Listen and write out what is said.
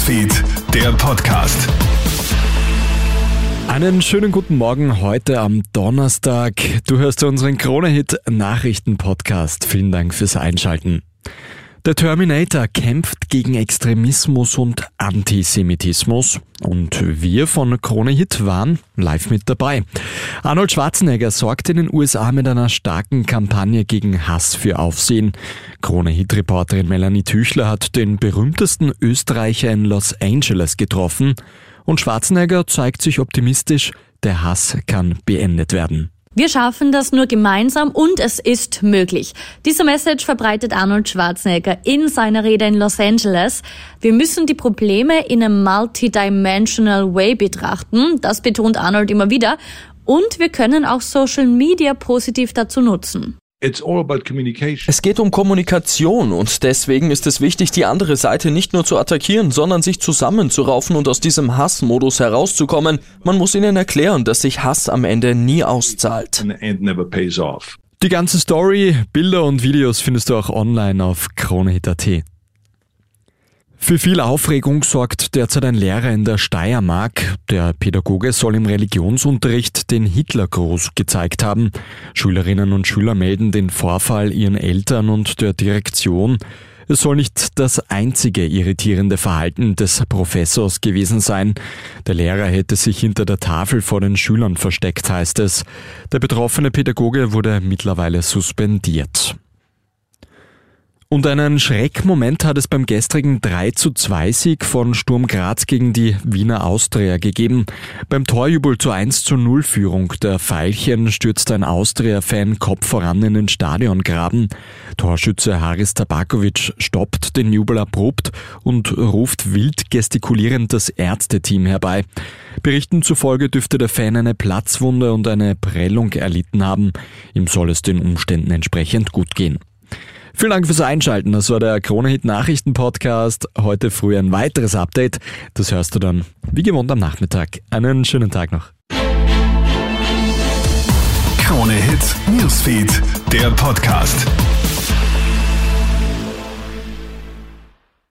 Newsfeed, der Podcast. Einen schönen guten Morgen heute am Donnerstag. Du hörst unseren Krone-Hit Nachrichten-Podcast. Vielen Dank fürs Einschalten. Der Terminator kämpft gegen Extremismus und Antisemitismus und wir von Krone Hit waren live mit dabei. Arnold Schwarzenegger sorgt in den USA mit einer starken Kampagne gegen Hass für Aufsehen. Krone Hit Reporterin Melanie Tüchler hat den berühmtesten Österreicher in Los Angeles getroffen und Schwarzenegger zeigt sich optimistisch, der Hass kann beendet werden. Wir schaffen das nur gemeinsam und es ist möglich. Diese Message verbreitet Arnold Schwarzenegger in seiner Rede in Los Angeles. Wir müssen die Probleme in einem multidimensional way betrachten. Das betont Arnold immer wieder. Und wir können auch Social Media positiv dazu nutzen. Es geht um Kommunikation und deswegen ist es wichtig, die andere Seite nicht nur zu attackieren, sondern sich zusammenzuraufen und aus diesem Hassmodus herauszukommen. Man muss ihnen erklären, dass sich Hass am Ende nie auszahlt. Die ganze Story, Bilder und Videos findest du auch online auf kronehit.at. Für viel Aufregung sorgt derzeit ein Lehrer in der Steiermark. Der Pädagoge soll im Religionsunterricht den Hitlergruß gezeigt haben. Schülerinnen und Schüler melden den Vorfall ihren Eltern und der Direktion. Es soll nicht das einzige irritierende Verhalten des Professors gewesen sein. Der Lehrer hätte sich hinter der Tafel vor den Schülern versteckt, heißt es. Der betroffene Pädagoge wurde mittlerweile suspendiert. Und einen Schreckmoment hat es beim gestrigen 3 zu 2 Sieg von Sturm Graz gegen die Wiener Austria gegeben. Beim Torjubel zur 1 zu 0 Führung der Veilchen stürzt ein Austria-Fan Kopf voran in den Stadiongraben. Torschütze Haris Tabakovic stoppt den Jubel abrupt und ruft wild gestikulierend das Ärzteteam herbei. Berichten zufolge dürfte der Fan eine Platzwunde und eine Prellung erlitten haben. Ihm soll es den Umständen entsprechend gut gehen. Vielen Dank fürs Einschalten. Das war der Kronehit Nachrichten Podcast. Heute früh ein weiteres Update. Das hörst du dann wie gewohnt am Nachmittag. Einen schönen Tag noch. Kronehit Newsfeed, der Podcast.